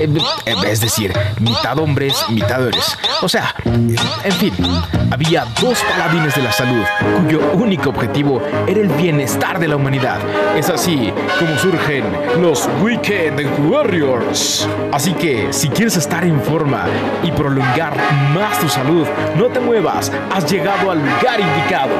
es decir, mitad hombres, mitad eres. O sea, en fin, había dos paladines de la salud cuyo único objetivo era el bienestar de la humanidad. Es así como surgen los Weekend Warriors. Así que, si quieres estar en forma y prolongar más tu salud, no te muevas, has llegado al lugar indicado.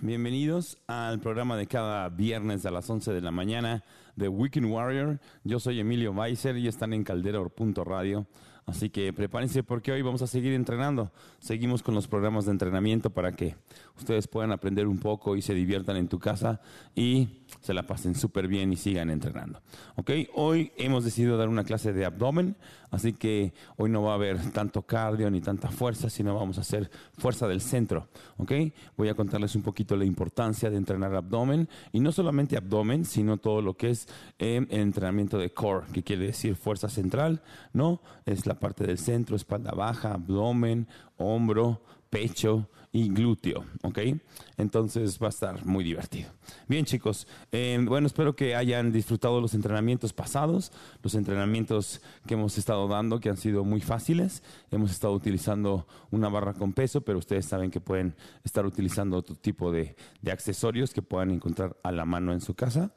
Bienvenidos al programa de cada viernes a las 11 de la mañana de Weekend Warrior. Yo soy Emilio Weiser y están en Caldero.radio. Así que prepárense porque hoy vamos a seguir entrenando. Seguimos con los programas de entrenamiento para que ustedes puedan aprender un poco y se diviertan en tu casa y se la pasen súper bien y sigan entrenando. ¿Ok? Hoy hemos decidido dar una clase de abdomen, así que hoy no va a haber tanto cardio ni tanta fuerza, sino vamos a hacer fuerza del centro. ¿Ok? Voy a contarles un poquito la importancia de entrenar abdomen y no solamente abdomen, sino todo lo que es eh, el entrenamiento de core, que quiere decir fuerza central, ¿no? Es la parte del centro, espalda baja, abdomen, hombro, pecho y glúteo, ¿ok? Entonces va a estar muy divertido. Bien chicos, eh, bueno, espero que hayan disfrutado los entrenamientos pasados, los entrenamientos que hemos estado dando, que han sido muy fáciles. Hemos estado utilizando una barra con peso, pero ustedes saben que pueden estar utilizando otro tipo de, de accesorios que puedan encontrar a la mano en su casa.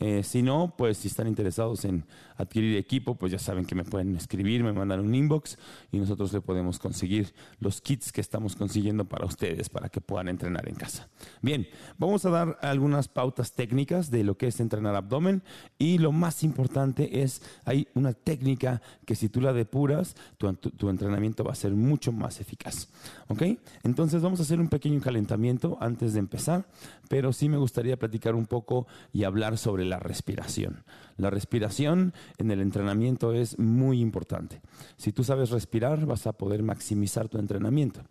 Eh, si no, pues si están interesados en adquirir equipo, pues ya saben que me pueden escribir, me mandan un inbox y nosotros le podemos conseguir los kits que estamos consiguiendo para ustedes, para que puedan entrenar en casa. Bien, vamos a dar algunas pautas técnicas de lo que es entrenar abdomen y lo más importante es, hay una técnica que si tú la depuras, tu, tu entrenamiento va a ser mucho más eficaz. ¿Ok? Entonces vamos a hacer un pequeño calentamiento antes de empezar, pero sí me gustaría platicar un poco y hablar sobre la respiración. La respiración en el entrenamiento es muy importante. Si tú sabes respirar, vas a poder maximizar tu entrenamiento.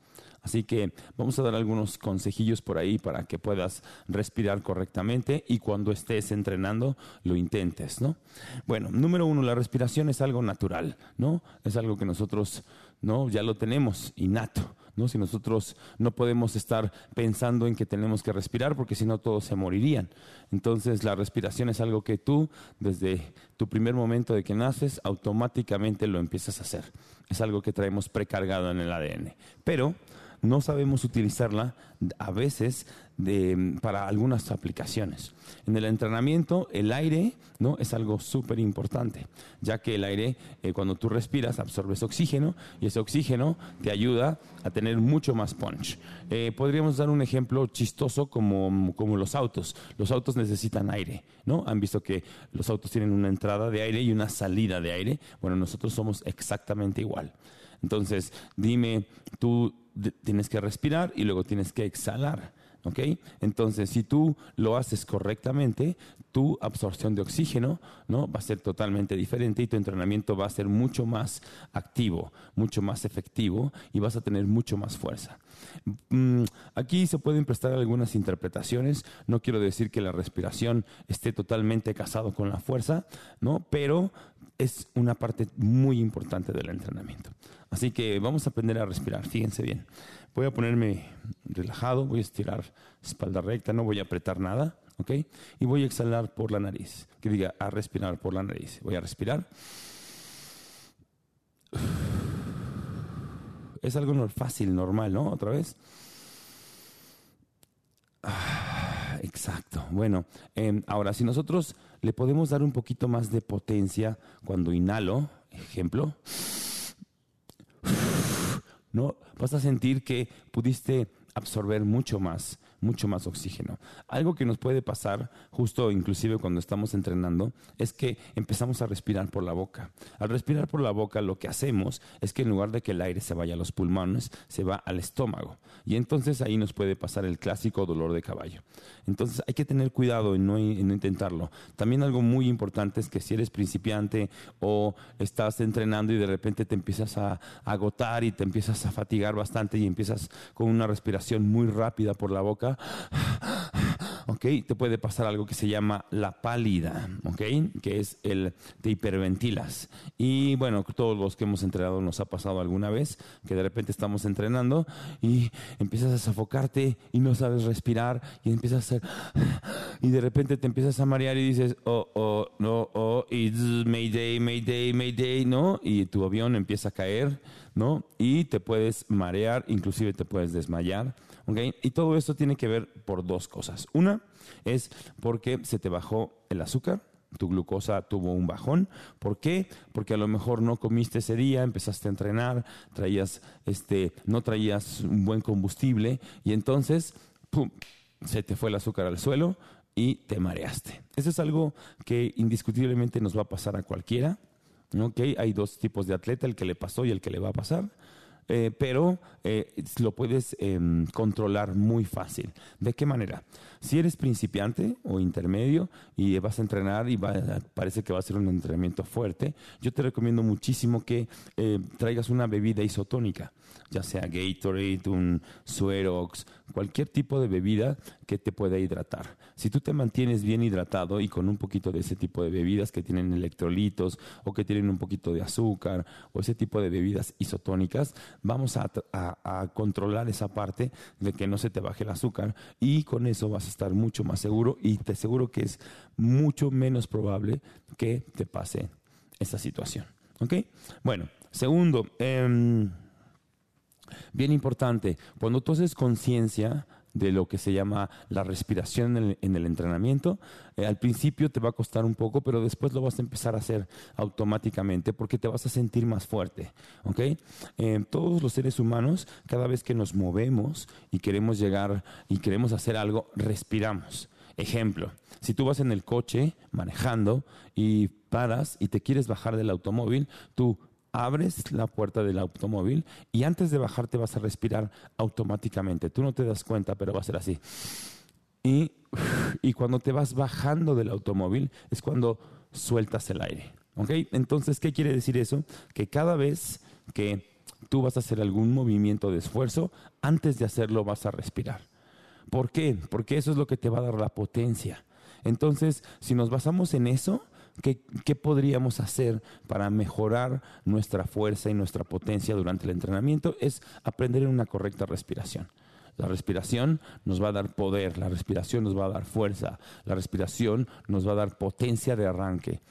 Así que vamos a dar algunos consejillos por ahí para que puedas respirar correctamente y cuando estés entrenando lo intentes, ¿no? Bueno, número uno, la respiración es algo natural, ¿no? Es algo que nosotros, ¿no? Ya lo tenemos innato. ¿No? Si nosotros no podemos estar pensando en que tenemos que respirar porque si no todos se morirían. Entonces la respiración es algo que tú desde tu primer momento de que naces automáticamente lo empiezas a hacer. Es algo que traemos precargado en el ADN. Pero no sabemos utilizarla a veces para algunas aplicaciones. En el entrenamiento, el aire ¿no? es algo súper importante, ya que el aire, eh, cuando tú respiras, absorbes oxígeno y ese oxígeno te ayuda a tener mucho más punch. Eh, podríamos dar un ejemplo chistoso como, como los autos. Los autos necesitan aire, ¿no? Han visto que los autos tienen una entrada de aire y una salida de aire. Bueno, nosotros somos exactamente igual. Entonces, dime, tú tienes que respirar y luego tienes que exhalar. ¿ok? Entonces, si tú lo haces correctamente, tu absorción de oxígeno ¿no? va a ser totalmente diferente y tu entrenamiento va a ser mucho más activo, mucho más efectivo y vas a tener mucho más fuerza. Mm, aquí se pueden prestar algunas interpretaciones. No quiero decir que la respiración esté totalmente casado con la fuerza, ¿no? pero es una parte muy importante del entrenamiento. Así que vamos a aprender a respirar, fíjense bien. Voy a ponerme relajado, voy a estirar espalda recta, no voy a apretar nada, ¿ok? Y voy a exhalar por la nariz, que diga a respirar por la nariz. Voy a respirar. Es algo fácil, normal, ¿no? Otra vez. Exacto. Bueno, em, ahora si nosotros le podemos dar un poquito más de potencia cuando inhalo, ejemplo. ¿no? Vas a sentir que pudiste absorber mucho más mucho más oxígeno. Algo que nos puede pasar justo inclusive cuando estamos entrenando es que empezamos a respirar por la boca. Al respirar por la boca lo que hacemos es que en lugar de que el aire se vaya a los pulmones, se va al estómago. Y entonces ahí nos puede pasar el clásico dolor de caballo. Entonces hay que tener cuidado en no, intentarlo. También algo muy importante es que si eres principiante o estás entrenando y de repente te empiezas a agotar y te empiezas a fatigar bastante y empiezas con una respiración muy rápida por la boca, ¿ok? Te puede pasar algo que se llama la pálida, ¿ok? Que es el, te hiperventilas. Y bueno, todos los que hemos entrenado nos ha pasado alguna vez que de repente estamos entrenando y empiezas a sofocarte y no sabes respirar y empiezas a hacer, y de repente te empiezas a marear y dices, oh, oh, no, oh, y Mayday, Mayday, Mayday, ¿no? Y tu avión empieza a caer, ¿no? Y te puedes marear, inclusive te puedes desmayar. Y todo esto tiene que ver por dos cosas. Una es porque se te bajó el azúcar, tu glucosa tuvo un bajón. ¿Por qué? Porque a lo mejor no comiste ese día, empezaste a entrenar, traías este, no traías un buen combustible y entonces ¡pum! se te fue el azúcar al suelo y te mareaste. Eso es algo que indiscutiblemente nos va a pasar a cualquiera. ¿okay? Hay dos tipos de atleta, el que le pasó y el que le va a pasar. Eh, pero eh, lo puedes em, controlar muy fácil. ¿De qué manera? Si eres principiante o intermedio y vas a entrenar y parece que va a ser un entrenamiento fuerte, yo te recomiendo muchísimo que eh, traigas una bebida isotónica, ya sea Gatorade, un Suerox, cualquier tipo de bebida que te pueda hidratar. Si tú te mantienes bien hidratado y con un poquito de ese tipo de bebidas que tienen electrolitos o que tienen un poquito de azúcar o ese tipo de bebidas isotónicas, vamos a, controlar esa parte de que no se te baje el azúcar y con eso vas a estar mucho más seguro y te aseguro que es mucho menos probable que te pase esta situación. ¿Ok? Bueno, segundo, em, bien importante, cuando tú haces conciencia de lo que se llama la respiración en el, entrenamiento. Eh, al principio te va a costar un poco, pero después lo vas a empezar a hacer automáticamente porque te vas a sentir más fuerte. ¿okay? Eh, todos los seres humanos, cada vez que nos movemos y queremos llegar y queremos hacer algo, respiramos. Ejemplo, si tú vas en el coche manejando y paras y te quieres bajar del automóvil, tú abres la puerta del automóvil y antes de bajarte vas a respirar automáticamente. Tú no te das cuenta, pero va a ser así. Y, y cuando te vas bajando del automóvil es cuando sueltas el aire. ¿Ok? Entonces, ¿qué quiere decir eso? Que cada vez que tú vas a hacer algún movimiento de esfuerzo, antes de hacerlo vas a respirar. ¿Por qué? Porque eso es lo que te va a dar la potencia. Entonces, si nos basamos en eso, ¿Qué, podríamos hacer para mejorar nuestra fuerza y nuestra potencia durante el entrenamiento? Es aprender en una correcta respiración. La respiración nos va a dar poder, la respiración nos va a dar fuerza, la respiración nos va a dar potencia de arranque.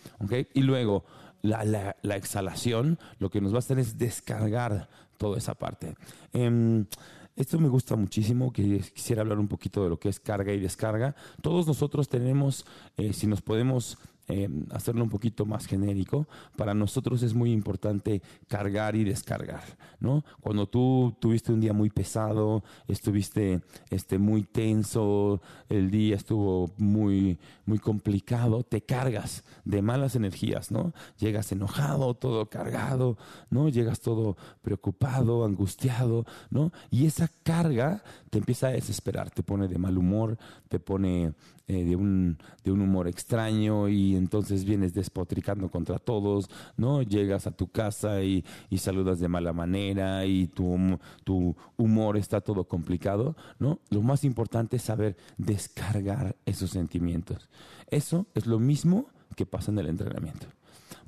Y luego, la, exhalación lo que nos va a hacer es descargar toda esa parte. Em, esto me gusta muchísimo, que quisiera hablar un poquito de lo que es carga y descarga. Todos nosotros tenemos, eh, si nos podemos eh, hacerlo un poquito más genérico, para nosotros es muy importante cargar y descargar, ¿no? Cuando tú tuviste un día muy pesado, estuviste este, muy tenso, el día estuvo muy, muy complicado, te cargas de malas energías, ¿no? Llegas enojado, todo cargado, ¿no? Llegas todo preocupado, angustiado, ¿no? Y esa carga te empieza a desesperar, te pone de mal humor, te pone eh, de, un, de un humor extraño y entonces vienes despotricando contra todos, ¿no? Llegas a tu casa y, y saludas de mala manera y tu, tu humor está todo complicado, ¿no? Lo más importante es saber descargar esos sentimientos. Eso es lo mismo que pasa en el entrenamiento.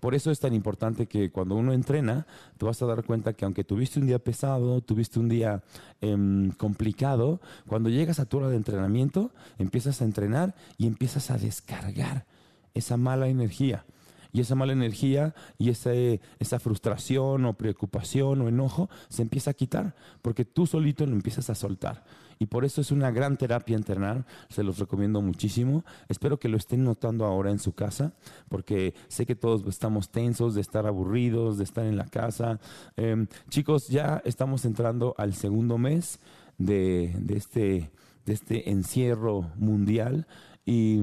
Por eso es tan importante que cuando uno entrena, te vas a dar cuenta que aunque tuviste un día pesado, tuviste un día em, complicado, cuando llegas a tu hora de entrenamiento, empiezas a entrenar y empiezas a descargar esa mala energía. Y esa mala energía y esa, esa frustración o preocupación o enojo se empieza a quitar porque tú solito lo empiezas a soltar. Y por eso es una gran terapia entrenar, se los recomiendo muchísimo. Espero que lo estén notando ahora en su casa, porque sé que todos estamos tensos de estar aburridos, de estar en la casa. Em, chicos, ya estamos entrando al segundo mes de, este, de este encierro mundial y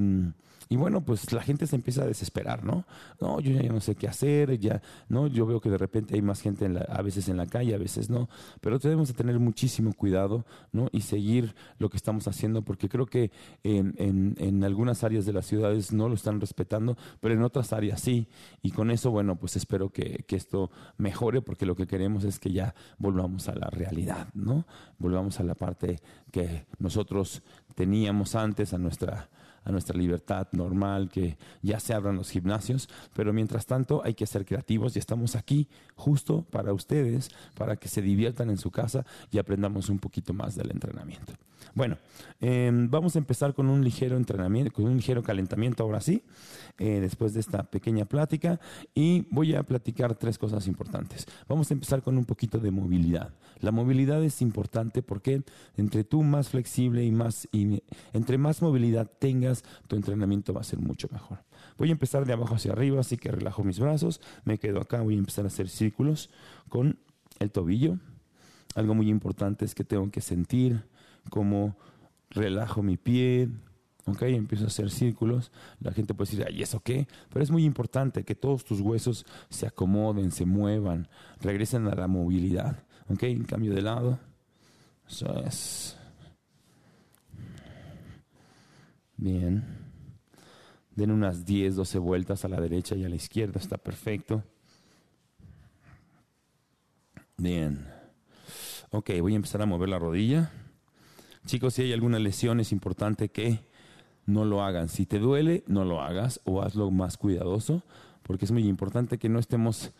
Y bueno, pues la gente se empieza a desesperar, ¿no? No, yo ya no sé qué hacer, ya, ¿no? Yo veo que de repente hay más gente a veces en la calle, a veces no, pero tenemos que tener muchísimo cuidado, ¿no? Y seguir lo que estamos haciendo, porque creo que en, en, algunas áreas de las ciudades no lo están respetando, pero en otras áreas sí. Y con eso, bueno, pues espero que, que esto mejore, porque lo que queremos es que ya volvamos a la realidad, ¿no? Volvamos a la parte que nosotros teníamos antes, a nuestra a nuestra libertad normal, que ya se abran los gimnasios, pero mientras tanto hay que ser creativos y estamos aquí justo para ustedes, para que se diviertan en su casa y aprendamos un poquito más del entrenamiento. Bueno, em, vamos a empezar con un ligero entrenamiento, con un ligero calentamiento ahora sí, eh, después de esta pequeña plática, y voy a platicar tres cosas importantes. Vamos a empezar con un poquito de movilidad. La movilidad es importante porque entre tú más flexible y más, y entre más movilidad tengas, tu entrenamiento va a ser mucho mejor. Voy a empezar de abajo hacia arriba, así que relajo mis brazos, me quedo acá, voy a empezar a hacer círculos con el tobillo. Algo muy importante es que tengo que sentir como relajo mi pie, ¿ok? Empiezo a hacer círculos. La gente puede decir, ¿y eso qué? Pero es muy importante que todos tus huesos se acomoden, se muevan, regresen a la movilidad, ¿ok? En cambio de lado. Eso es. Bien. Den unas 10, 12 vueltas a la derecha y a la izquierda, está perfecto. Bien. Ok, voy a empezar a mover la rodilla. Chicos, si hay alguna lesión es importante que no lo hagan. Si te duele, no lo hagas o hazlo más cuidadoso, porque es muy importante que no estemos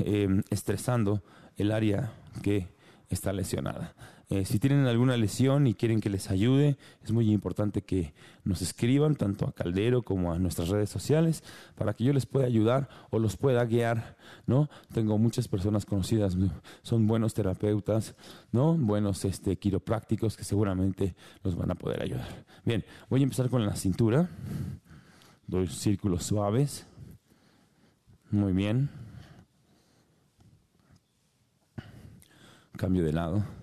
eh, estresando el área que está lesionada. Eh, si tienen alguna lesión y quieren que les ayude, es muy importante que nos escriban tanto a Caldero como a nuestras redes sociales para que yo les pueda ayudar o los pueda guiar, ¿no? Tengo muchas personas conocidas, son buenos terapeutas, ¿no? Buenos este, quiroprácticos que seguramente los van a poder ayudar. Bien, voy a empezar con la cintura. Doy círculos suaves. Muy bien. Cambio de lado.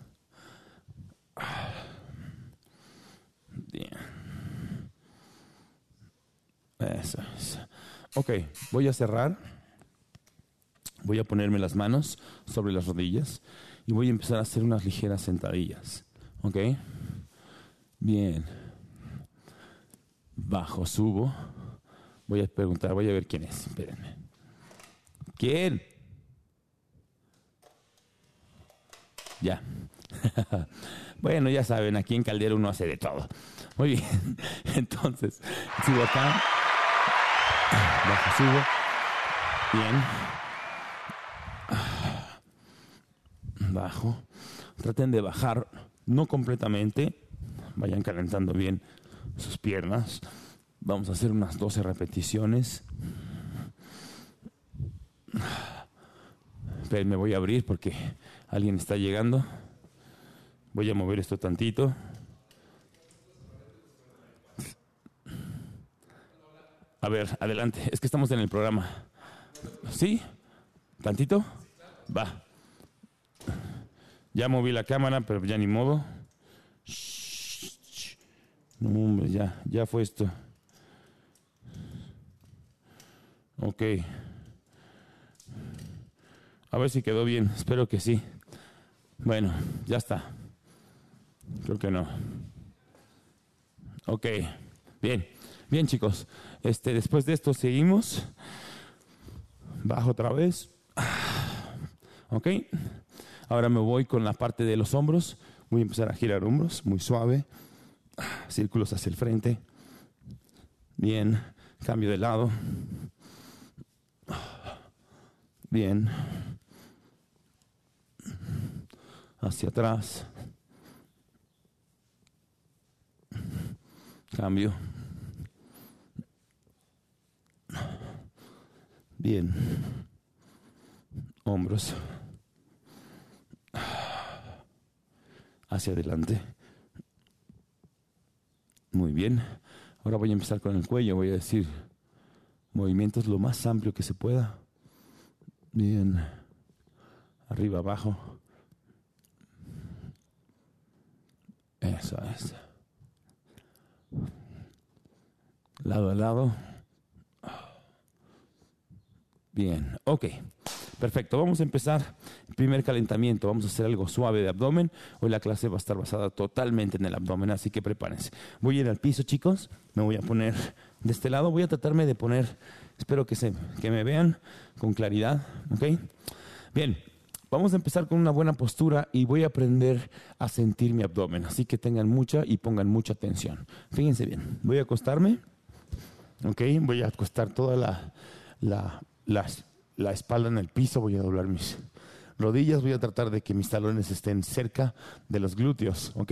Bien. Eso, Ok, voy a cerrar. Voy a ponerme las manos sobre las rodillas y voy a empezar a hacer unas ligeras sentadillas. ¿Ok? Bien. Bajo, subo. Voy a preguntar, voy a ver quién es. Espérenme. ¿Quién? Ya. bueno, ya saben, aquí en Caldero uno hace de todo. Muy bien. Entonces, subo acá. Bajo, subo. Bien. Bajo. Traten de bajar, no completamente. Vayan calentando bien sus piernas. Vamos a hacer unas 12 repeticiones. me voy a abrir porque alguien está llegando. Voy a mover esto tantito. A ver, adelante. Es que estamos en el programa. ¿Sí? ¿Tantito? Va. Ya moví la cámara, pero ya ni modo. No, hombre, ya, ya fue esto. Ok. A ver si quedó bien. Espero que sí. Bueno, ya está. Creo que no. Ok. Bien. Bien, chicos. Este, después de esto seguimos. Bajo otra vez. Ok. Ahora me voy con la parte de los hombros. Voy a empezar a girar hombros, muy suave. Círculos hacia el frente. Bien. Cambio de lado. Bien hacia atrás. Cambio. Bien. Hombros. Hacia adelante. Muy bien. Ahora voy a empezar con el cuello. Voy a decir movimientos lo más amplio que se pueda. Bien. Arriba, abajo. Eso es. Lado a lado. Bien, ok. Perfecto, vamos a empezar primer calentamiento. Vamos a hacer algo suave de abdomen. Hoy la clase va a estar basada totalmente en el abdomen, así que prepárense. Voy a ir al piso, chicos. Me voy a poner de este lado. Voy a tratarme de poner, espero que, se, que me vean con claridad. ¿Ok? Bien, vamos a empezar con una buena postura y voy a aprender a sentir mi abdomen. Así que tengan mucha y pongan mucha atención. Fíjense bien, voy a acostarme. ¿Ok? Voy a acostar toda la, la, la espalda en el piso, voy a doblar mis rodillas, voy a tratar de que mis talones estén cerca de los glúteos, ¿ok?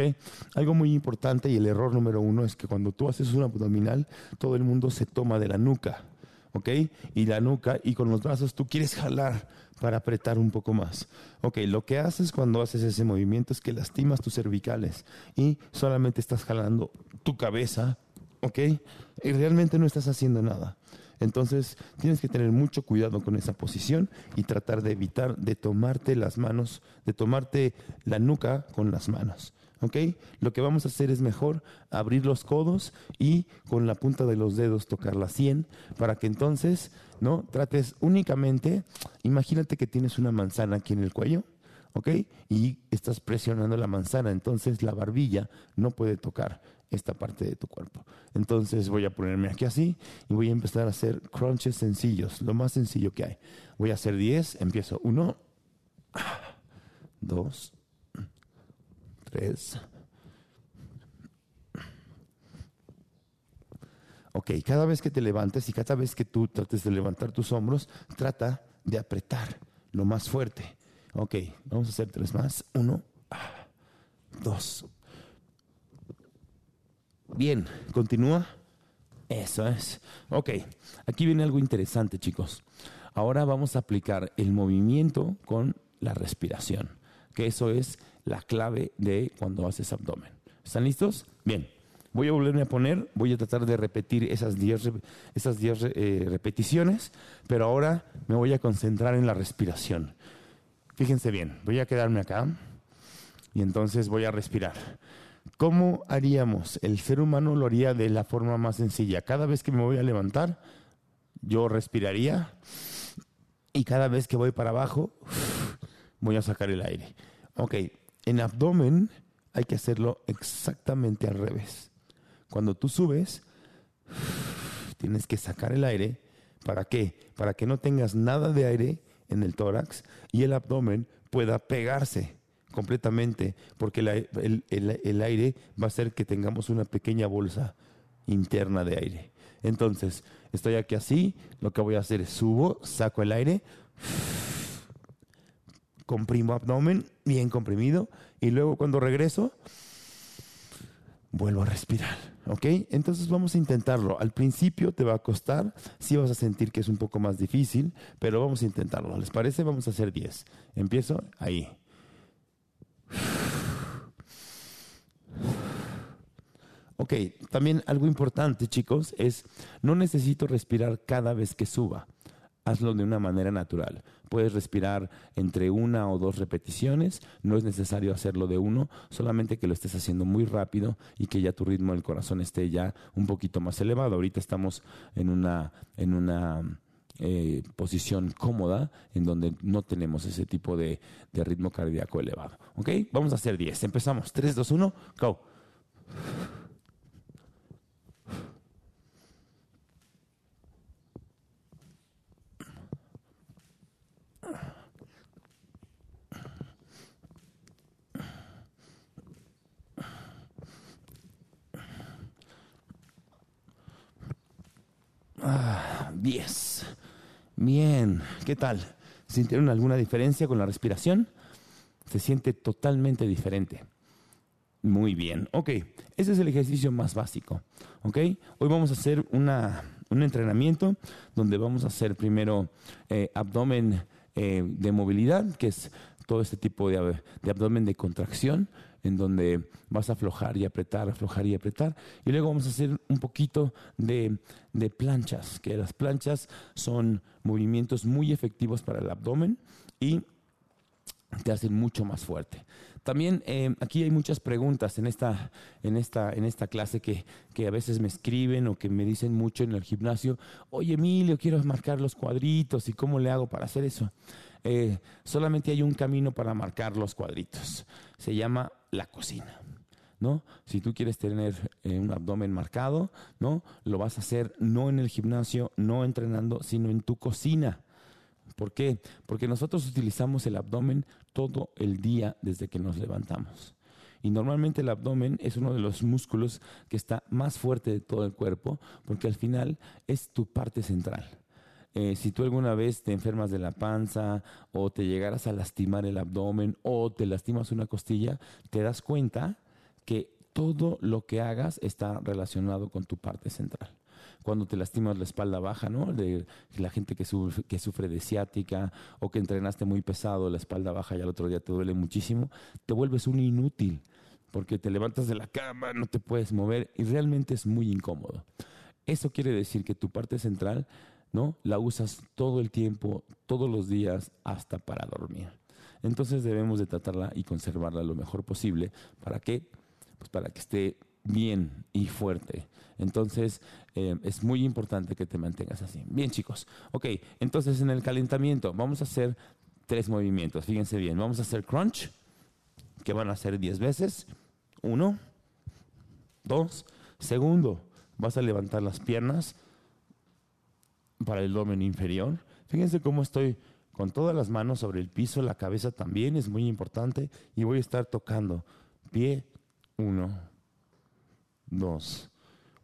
Algo muy importante y el error número uno es que cuando tú haces un abdominal, todo el mundo se toma de la nuca, ¿ok? Y la nuca y con los brazos tú quieres jalar para apretar un poco más. Ok, lo que haces cuando haces ese movimiento es que lastimas tus cervicales y solamente estás jalando tu cabeza, ¿ok? Y realmente no estás haciendo nada. Entonces tienes que tener mucho cuidado con esa posición y tratar de evitar de tomarte las manos, de tomarte la nuca con las manos. ¿Ok? Lo que vamos a hacer es mejor abrir los codos y con la punta de los dedos tocar la sien para que entonces, ¿no? Trates únicamente, imagínate que tienes una manzana aquí en el cuello, ¿ok? Y estás presionando la manzana, entonces la barbilla no puede tocar esta parte de tu cuerpo. Entonces voy a ponerme aquí así y voy a empezar a hacer crunches sencillos, lo más sencillo que hay. Voy a hacer 10, empiezo 1, 2, 3. Ok, cada vez que te levantes y cada vez que tú trates de levantar tus hombros, trata de apretar lo más fuerte. Ok, vamos a hacer tres más. Uno, dos, Bien, continúa. Eso es. Ok, aquí viene algo interesante, chicos. Ahora vamos a aplicar el movimiento con la respiración, que eso es la clave de cuando haces abdomen. ¿Están listos? Bien. Voy a volverme a poner, voy a tratar de repetir esas 10 esas eh, repeticiones, pero ahora me voy a concentrar en la respiración. Fíjense bien, voy a quedarme acá y entonces voy a respirar. ¿Cómo haríamos? El ser humano lo haría de la forma más sencilla. Cada vez que me voy a levantar, yo respiraría y cada vez que voy para abajo, voy a sacar el aire. Ok, en abdomen hay que hacerlo exactamente al revés. Cuando tú subes, tienes que sacar el aire. ¿Para qué? Para que no tengas nada de aire en el tórax y el abdomen pueda pegarse completamente, porque el, aire va a hacer que tengamos una pequeña bolsa interna de aire. Entonces, estoy aquí así, lo que voy a hacer es subo, saco el aire, comprimo abdomen, bien comprimido, y luego cuando regreso, vuelvo a respirar. ¿Ok? Entonces vamos a intentarlo. Al principio te va a costar, sí vas a sentir que es un poco más difícil, pero vamos a intentarlo. ¿Les parece? Vamos a hacer 10. Empiezo ahí. Ok, también algo importante, chicos, es no necesito respirar cada vez que suba. Hazlo de una manera natural. Puedes respirar entre una o dos repeticiones, no es necesario hacerlo de uno, solamente que lo estés haciendo muy rápido y que ya tu ritmo del corazón esté ya un poquito más elevado. Ahorita estamos en una, en una eh, posición cómoda en donde no tenemos ese tipo de, de ritmo cardíaco elevado. ¿Ok? Vamos a hacer 10. Empezamos. 3, 2, 1, go. 10. Bien, ¿qué tal? ¿Sintieron alguna diferencia con la respiración? Se siente totalmente diferente. Muy bien, ok. Ese es el ejercicio más básico, ok. Hoy vamos a hacer una, un entrenamiento donde vamos a hacer primero eh, abdomen eh, de movilidad, que es todo este tipo de, de abdomen de contracción en donde vas a aflojar y apretar, aflojar y apretar. Y luego vamos a hacer un poquito de, de planchas, que las planchas son movimientos muy efectivos para el abdomen y te hacen mucho más fuerte. también eh, aquí hay muchas preguntas en esta, en esta, en esta clase que, que, a veces me escriben o que me dicen mucho en el gimnasio, oye Emilio, quiero marcar los cuadritos y cómo le hago para hacer eso. Eh, solamente hay un camino para marcar los cuadritos, se llama la cocina. ¿No? Si tú quieres tener eh, un abdomen marcado, ¿no? Lo vas a hacer no en el gimnasio, no entrenando, sino en tu cocina. ¿Por qué? Porque nosotros utilizamos el abdomen todo el día desde que nos levantamos. Y normalmente el abdomen es uno de los músculos que está más fuerte de todo el cuerpo porque al final es tu parte central. Eh, si tú alguna vez te enfermas de la panza o te llegaras a lastimar el abdomen o te lastimas una costilla, te das cuenta que todo lo que hagas está relacionado con tu parte central cuando te lastimas la espalda baja, ¿no? De la gente que sufre, que sufre de ciática o que entrenaste muy pesado, la espalda baja y al otro día te duele muchísimo, te vuelves un inútil porque te levantas de la cama, no te puedes mover y realmente es muy incómodo. Eso quiere decir que tu parte central, ¿no? La usas todo el tiempo, todos los días, hasta para dormir. Entonces debemos de tratarla y conservarla lo mejor posible. ¿Para qué? Pues para que esté bien y fuerte. Entonces, eh, es muy importante que te mantengas así. Bien, chicos. Ok, entonces en el calentamiento vamos a hacer tres movimientos. Fíjense bien. Vamos a hacer crunch, que van a hacer 10 veces. Uno, dos. Segundo, vas a levantar las piernas para el abdomen inferior. Fíjense cómo estoy con todas las manos sobre el piso, la cabeza también es muy importante y voy a estar tocando pie, uno, dos.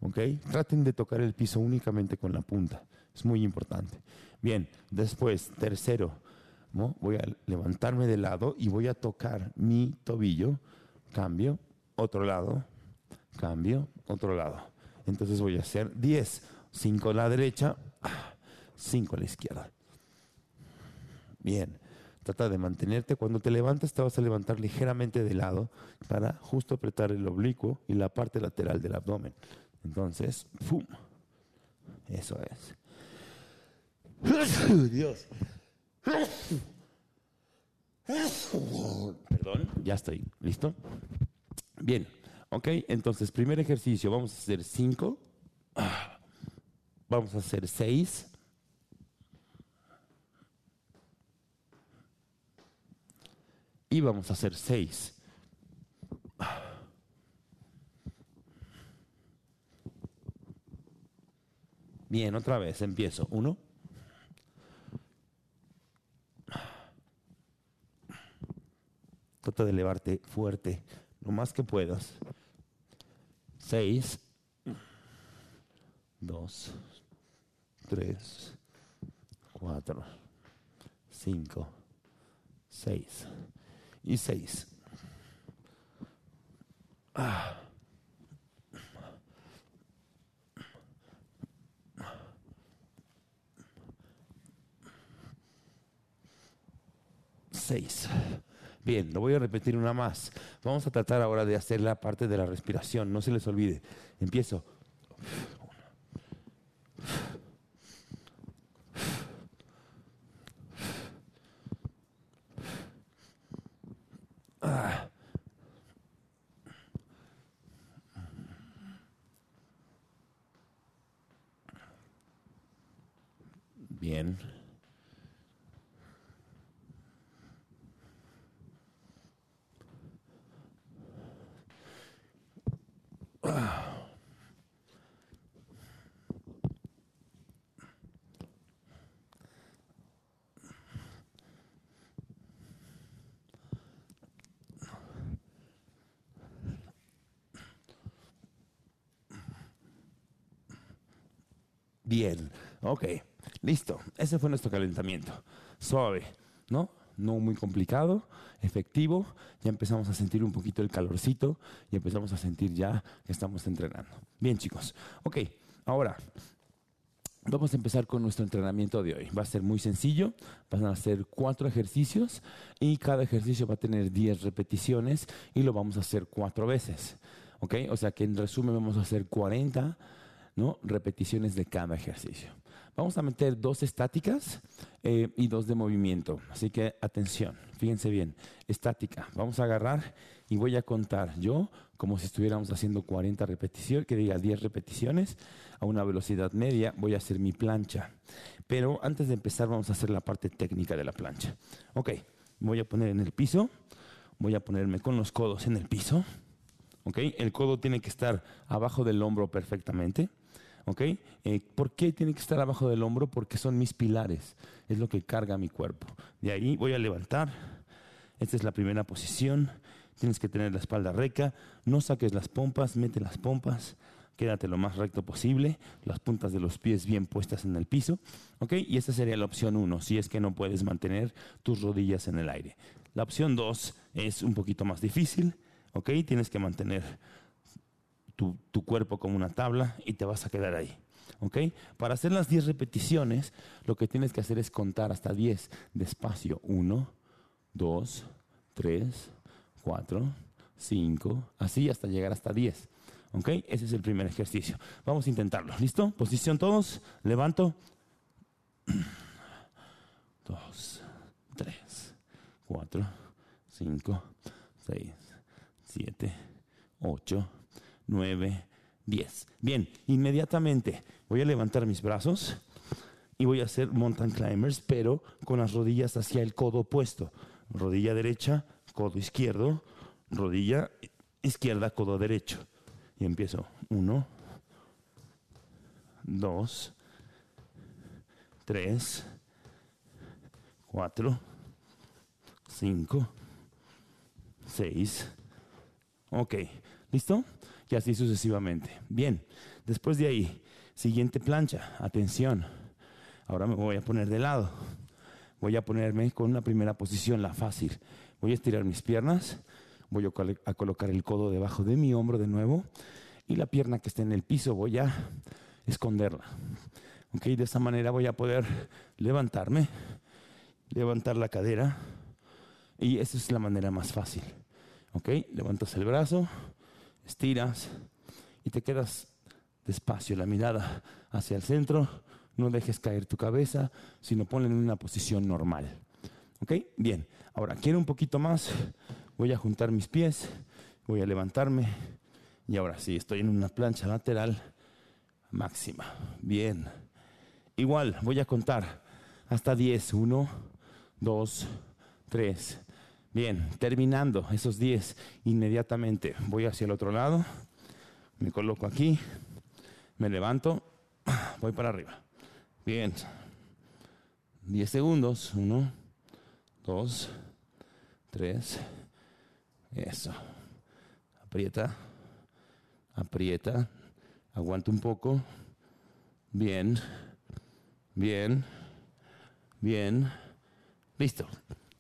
¿Ok? Traten de tocar el piso únicamente con la punta. Es muy importante. Bien, después, tercero, voy a levantarme de lado y voy a tocar mi tobillo. Cambio, otro lado, cambio, otro lado. Entonces voy a hacer 10. 5 a la derecha, 5 a la izquierda. Bien. Trata de mantenerte. Cuando te levantas, te vas a levantar ligeramente de lado para justo apretar el oblicuo y la parte lateral del abdomen. Entonces, ¡pum! Eso es. Dios. Perdón, ya estoy. ¿Listo? Bien. Ok, entonces, primer ejercicio. Vamos a hacer cinco. Vamos a hacer seis. y vamos a hacer seis. Bien, otra vez, empiezo. Uno. Trata de elevarte fuerte, lo más que puedas. Seis. Dos. Tres. Cuatro. Cinco. Seis y seis. Ah. Seis. Bien, lo voy a repetir una más. Vamos a tratar ahora de hacer la parte de la respiración. No se les olvide. Empiezo. Bien. Bien, ok. Listo, ese fue nuestro calentamiento. Suave, ¿no? No muy complicado, efectivo. Ya empezamos a sentir un poquito el calorcito y empezamos a sentir ya que estamos entrenando. Bien, chicos. Ok, ahora vamos a empezar con nuestro entrenamiento de hoy. Va a ser muy sencillo. Van a ser cuatro ejercicios y cada ejercicio va a tener 10 repeticiones y lo vamos a hacer cuatro veces. ¿Ok? O sea que en resumen vamos a hacer 40 ¿no? repeticiones de cada ejercicio. Vamos a meter dos estáticas eh, y dos de movimiento. Así que atención, fíjense bien. Estática, vamos a agarrar y voy a contar yo como si estuviéramos haciendo 40 repeticiones, que diga 10 repeticiones a una velocidad media. Voy a hacer mi plancha. Pero antes de empezar vamos a hacer la parte técnica de la plancha. Ok, voy a poner en el piso, voy a ponerme con los codos en el piso. Ok, el codo tiene que estar abajo del hombro perfectamente. ¿Ok? Eh, ¿Por qué tiene que estar abajo del hombro? Porque son mis pilares, es lo que carga mi cuerpo. De ahí voy a levantar. Esta es la primera posición. Tienes que tener la espalda recta. No saques las pompas, mete las pompas. Quédate lo más recto posible. Las puntas de los pies bien puestas en el piso. ¿Ok? Y esta sería la opción uno, si es que no puedes mantener tus rodillas en el aire. La opción dos es un poquito más difícil. ¿Ok? Tienes que mantener tu, cuerpo como una tabla y te vas a quedar ahí. ¿Ok? Para hacer las 10 repeticiones, lo que tienes que hacer es contar hasta 10 despacio. 1, 2, 3, 4, 5, así hasta llegar hasta 10. ¿Ok? Ese es el primer ejercicio. Vamos a intentarlo. ¿Listo? Posición todos. Levanto. 2, 3, 4, 5, 6, 7, 8, 9, 10. Bien, inmediatamente voy a levantar mis brazos y voy a hacer mountain climbers, pero con las rodillas hacia el codo opuesto. Rodilla derecha, codo izquierdo, rodilla izquierda, codo derecho. Y empiezo. 1, 2, 3, 4, 5, 6. Ok, ¿listo? Y así sucesivamente. Bien, después de ahí, siguiente plancha, atención. Ahora me voy a poner de lado. Voy a ponerme con una primera posición, la fácil. Voy a estirar mis piernas, voy a colocar el codo debajo de mi hombro de nuevo y la pierna que está en el piso voy a esconderla. Ok, de esa manera voy a poder levantarme, levantar la cadera y esa es la manera más fácil. Ok, levantas el brazo, estiras y te quedas despacio, la mirada hacia el centro, no dejes caer tu cabeza, sino ponla en una posición normal. ¿Ok? Bien, ahora quiero un poquito más, voy a juntar mis pies, voy a levantarme y ahora sí, estoy en una plancha lateral máxima. Bien, igual voy a contar hasta 10, 1, 2, 3, Bien, terminando esos 10, inmediatamente voy hacia el otro lado, me coloco aquí, me levanto, voy para arriba. Bien, 10 segundos, 1, 2, 3, eso. Aprieta, aprieta, aguanta un poco. Bien, bien, bien. Listo.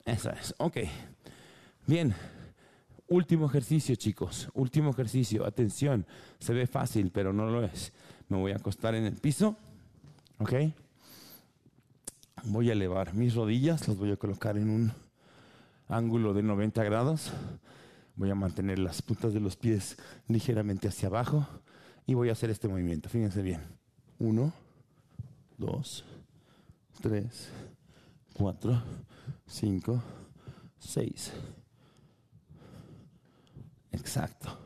Eso es. Ok. Bien, último ejercicio chicos, último ejercicio, atención, se ve fácil, pero no lo es. Me voy a acostar en el piso, ¿ok? Voy a elevar mis rodillas, las voy a colocar en un ángulo de 90 grados. Voy a mantener las puntas de los pies ligeramente hacia abajo y voy a hacer este movimiento. Fíjense bien. Uno, dos, tres, cuatro, cinco, seis. Exacto.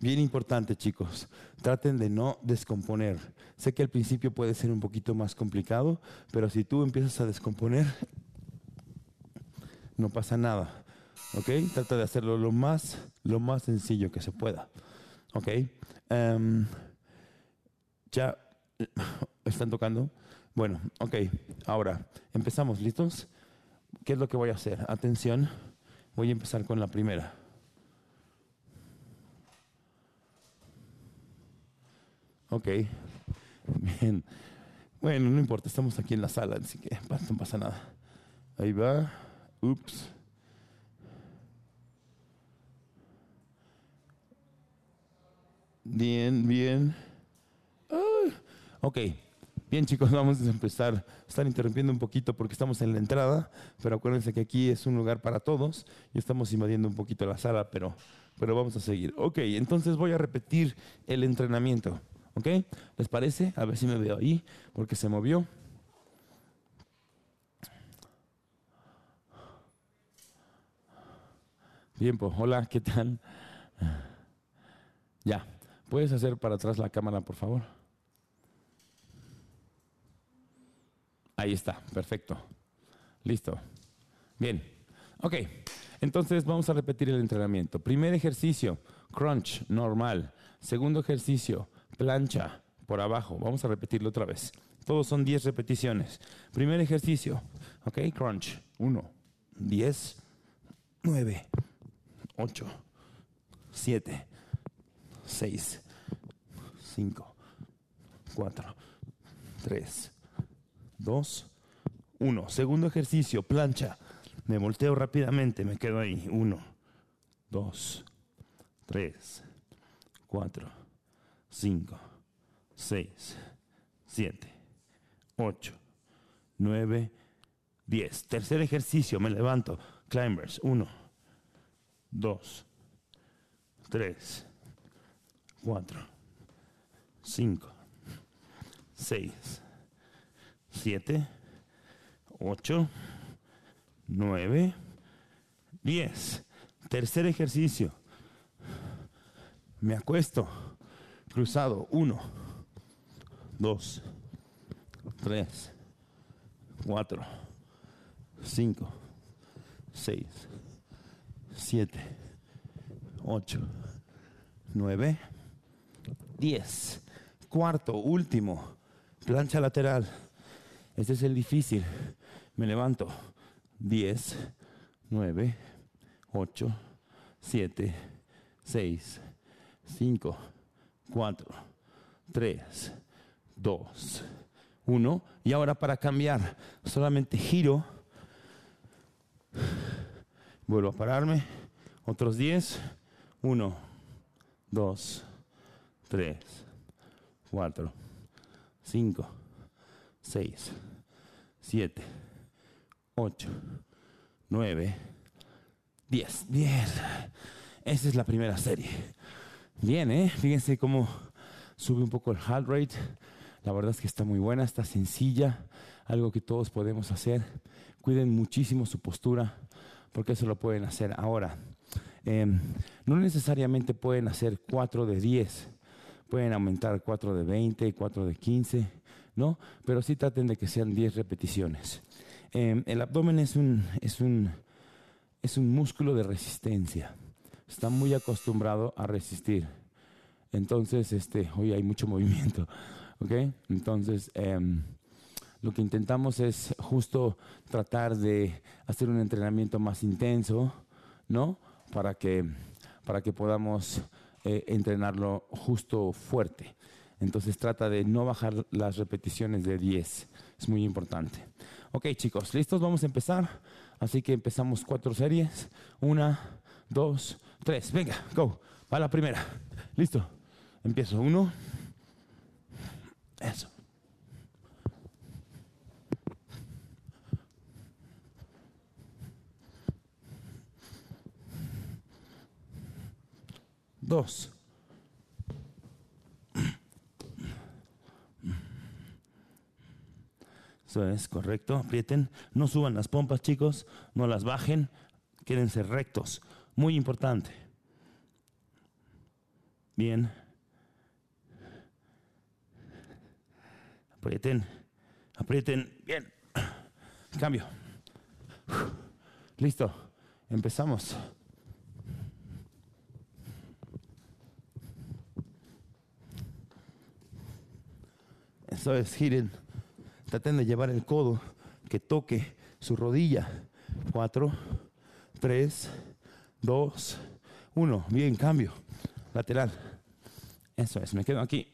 Bien importante, chicos. Traten de no descomponer. Sé que al principio puede ser un poquito más complicado, pero si tú empiezas a descomponer, no pasa nada. ¿Ok? Trata de hacerlo lo más, lo más sencillo que se pueda. ¿Ok? Em, ya están tocando. Bueno, ok. Ahora, empezamos. ¿Listos? ¿Qué es lo que voy a hacer? Atención. Voy a empezar con la primera. Ok, bien. Bueno, no importa, estamos aquí en la sala, así que no pasa nada. Ahí va. Ups. Bien, bien. Ah, ok. Bien chicos, vamos a empezar. Están interrumpiendo un poquito porque estamos en la entrada, pero acuérdense que aquí es un lugar para todos y estamos invadiendo un poquito la sala, pero, pero vamos a seguir. Ok, entonces voy a repetir el entrenamiento. ¿Ok? ¿Les parece? A ver si me veo ahí, porque se movió. Tiempo. Hola, ¿qué tal? Ya. ¿Puedes hacer para atrás la cámara, por favor? Ahí está. Perfecto. Listo. Bien. Ok. Entonces vamos a repetir el entrenamiento. Primer ejercicio, crunch normal. Segundo ejercicio, plancha, por abajo. Vamos a repetirlo otra vez. Todos son 10 repeticiones. Primer ejercicio, ok, crunch. 1, 10, 9, 8, 7, 6, 5, 4, 3, 2, 1. Segundo ejercicio, plancha. Me volteo rápidamente, me quedo ahí. 1, 2, 3, 4, 5, 6, 7, 8, 9, 10. Tercer ejercicio, me levanto. Climbers, 1, 2, 3, 4, 5, 6, 7, 8, 9, 10. Tercer ejercicio. Me acuesto. Cruzado. 1, 2, 3, 4, 5, 6, 7, 8, 9, 10. Cuarto, último, plancha lateral. Este es el difícil. Me levanto. 10, 9, 8, 7, 6, 5, 4, 3, 2, 1. Y ahora para cambiar, solamente giro. Vuelvo a pararme. Otros 10. 1, 2, 3, 4, 5, 6, 7, 8, 9, 10. Bien. Esa es la primera serie. Bien, ¿eh? Fíjense cómo sube un poco el heart rate. La verdad es que está muy buena, está sencilla, algo que todos podemos hacer. Cuiden muchísimo su postura, porque eso lo pueden hacer ahora. Eh, no necesariamente pueden hacer 4 de 10, pueden aumentar 4 de 20, 4 de 15, ¿no? Pero sí traten de que sean 10 repeticiones. Eh, el abdomen es un, es, un, es un músculo de resistencia. Está muy acostumbrado a resistir. Entonces, este, hoy hay mucho movimiento. ¿ok? Entonces, eh, lo que intentamos es justo tratar de hacer un entrenamiento más intenso, ¿no? Para que, para que podamos eh, entrenarlo justo fuerte. Entonces trata de no bajar las repeticiones de 10. Es muy importante. Ok, chicos, listos, vamos a empezar. Así que empezamos cuatro series. Una, dos, tres. Venga, go. Va la primera. Listo. Empiezo. Uno. Eso. Dos. Eso es correcto. Aprieten. No suban las pompas, chicos. No las bajen. Quédense rectos. Muy importante. Bien. Aprieten. Aprieten. Bien. Cambio. Listo. Empezamos. Eso es, giren. Traten de llevar el codo que toque su rodilla. Cuatro, tres, dos, uno. Bien, cambio. Lateral. Eso es, me quedo aquí.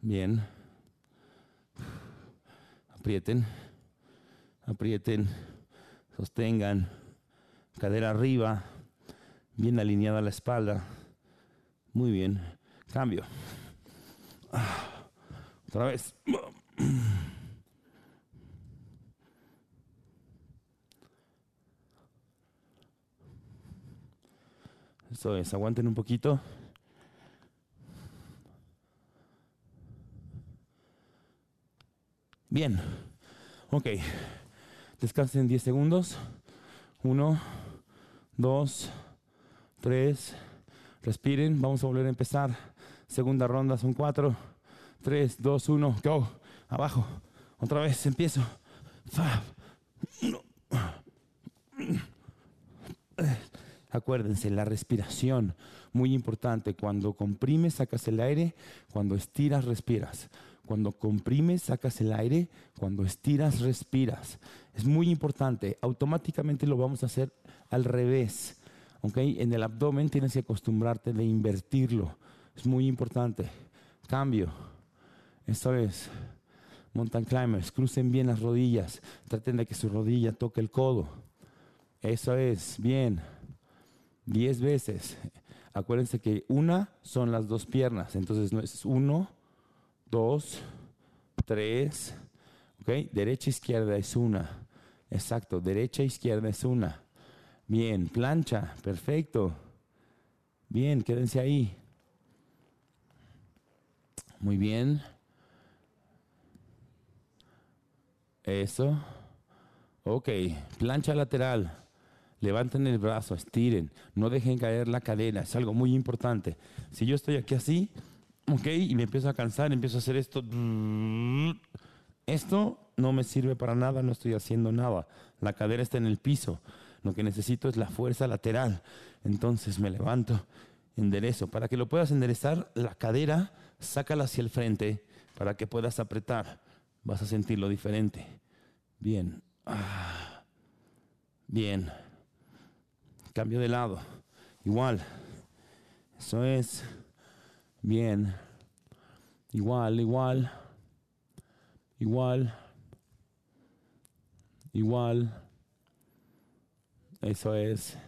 Bien. Aprieten. Aprieten. Sostengan. Cadera arriba. Bien alineada la espalda. Muy bien. Cambio. Otra vez. Eso es, aguanten un poquito. Bien. Ok. Descansen 10 segundos. Uno, dos, tres. Respiren. Vamos a volver a empezar. Segunda ronda son cuatro. Tres, dos, uno. Go. Abajo. Otra vez. Empiezo. Acuérdense, la respiración, muy importante. Cuando comprimes, sacas el aire. Cuando estiras, respiras. Cuando comprimes, sacas el aire. Cuando estiras, respiras. Es muy importante. Automáticamente lo vamos a hacer al revés. ¿okay? En el abdomen tienes que acostumbrarte de invertirlo. Es muy importante. Cambio. Esta vez. Mountain climbers, crucen bien las rodillas. Traten de que su rodilla toque el codo. Eso es, bien. Diez veces. Acuérdense que una son las dos piernas. Entonces no es uno, dos, tres. ¿Ok? Derecha, izquierda es una. Exacto. Derecha, izquierda es una. Bien. Plancha. Perfecto. Bien. Quédense ahí. Muy bien. Eso. Ok. Plancha lateral. Levanten el brazo, estiren, no dejen caer la cadera, es algo muy importante. Si yo estoy aquí así, ok, y me empiezo a cansar, empiezo a hacer esto, esto no me sirve para nada, no estoy haciendo nada. La cadera está en el piso, lo que necesito es la fuerza lateral. Entonces me levanto, enderezo. Para que lo puedas enderezar, la cadera, sácala hacia el frente para que puedas apretar. Vas a sentirlo diferente. Bien. Ah. Bien. Cambio de lado. Igual. Eso es. Bien. Igual, igual. Igual. Igual. Eso es.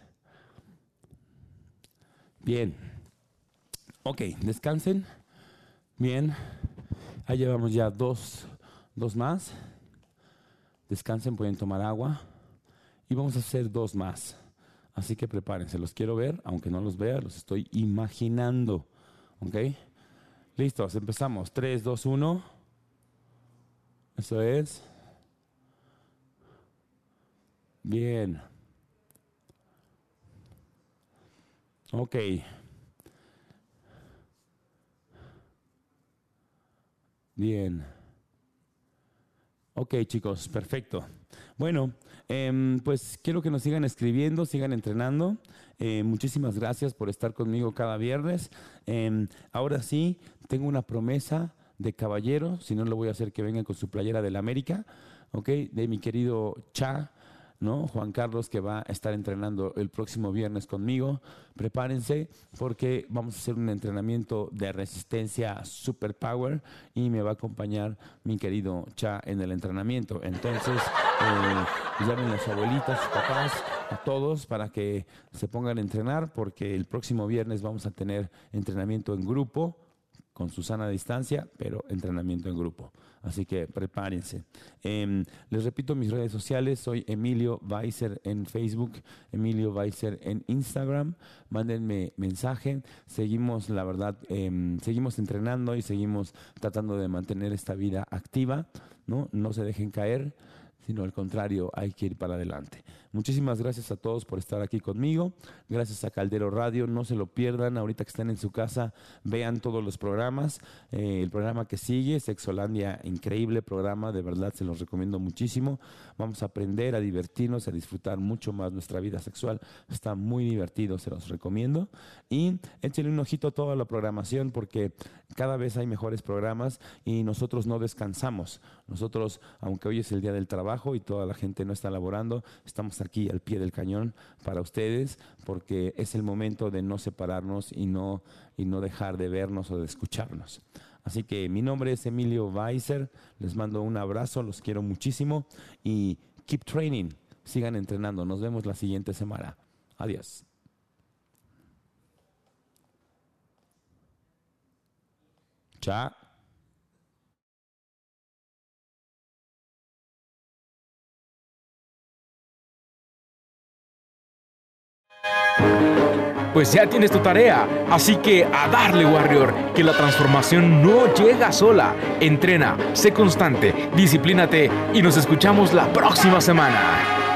Bien. Ok, descansen. Bien. Ahí llevamos ya dos, dos más. Descansen, pueden tomar agua. Y vamos a hacer dos más. Así que prepárense, los quiero ver, aunque no los vea, los estoy imaginando. ¿Ok? Listos, empezamos. 3, 2, 1. Eso es. Bien. Ok. Bien. Ok, chicos, perfecto. Bueno, em, pues quiero que nos sigan escribiendo, sigan entrenando. Eh, muchísimas gracias por estar conmigo cada viernes. Em, ahora sí, tengo una promesa de caballero, si no lo voy a hacer que vengan con su playera del América, ¿ok? De mi querido Cha. ¿No? Juan Carlos que va a estar entrenando el próximo viernes conmigo. Prepárense porque vamos a hacer un entrenamiento de resistencia super power y me va a acompañar mi querido Cha en el entrenamiento. Entonces, eh, llamen a sus abuelitas, sus papás, a todos para que se pongan a entrenar porque el próximo viernes vamos a tener entrenamiento en grupo con Susana distancia, pero entrenamiento en grupo. Así que prepárense. Em, les repito mis redes sociales, soy Emilio Weiser en Facebook, Emilio Weiser en Instagram. Mándenme mensaje. Seguimos, la verdad, em, seguimos entrenando y seguimos tratando de mantener esta vida activa. No, no se dejen caer sino al contrario, hay que ir para adelante. Muchísimas gracias a todos por estar aquí conmigo. Gracias a Caldero Radio, no se lo pierdan. Ahorita que están en su casa, vean todos los programas. Eh, el programa que sigue, Sexolandia, increíble programa, de verdad se los recomiendo muchísimo. Vamos a aprender, a divertirnos, a disfrutar mucho más nuestra vida sexual. Está muy divertido, se los recomiendo. Y échenle un ojito a toda la programación porque cada vez hay mejores programas y nosotros no descansamos. Nosotros, aunque hoy es el día del trabajo, y toda la gente no está laborando, estamos aquí al pie del cañón para ustedes porque es el momento de no separarnos y no, y no dejar de vernos o de escucharnos. Así que mi nombre es Emilio Weiser, les mando un abrazo, los quiero muchísimo y keep training, sigan entrenando, nos vemos la siguiente semana. Adiós. Chao. Pues ya tienes tu tarea, así que a darle Warrior, que la transformación no llega sola. Entrena, sé constante, disciplínate y nos escuchamos la próxima semana.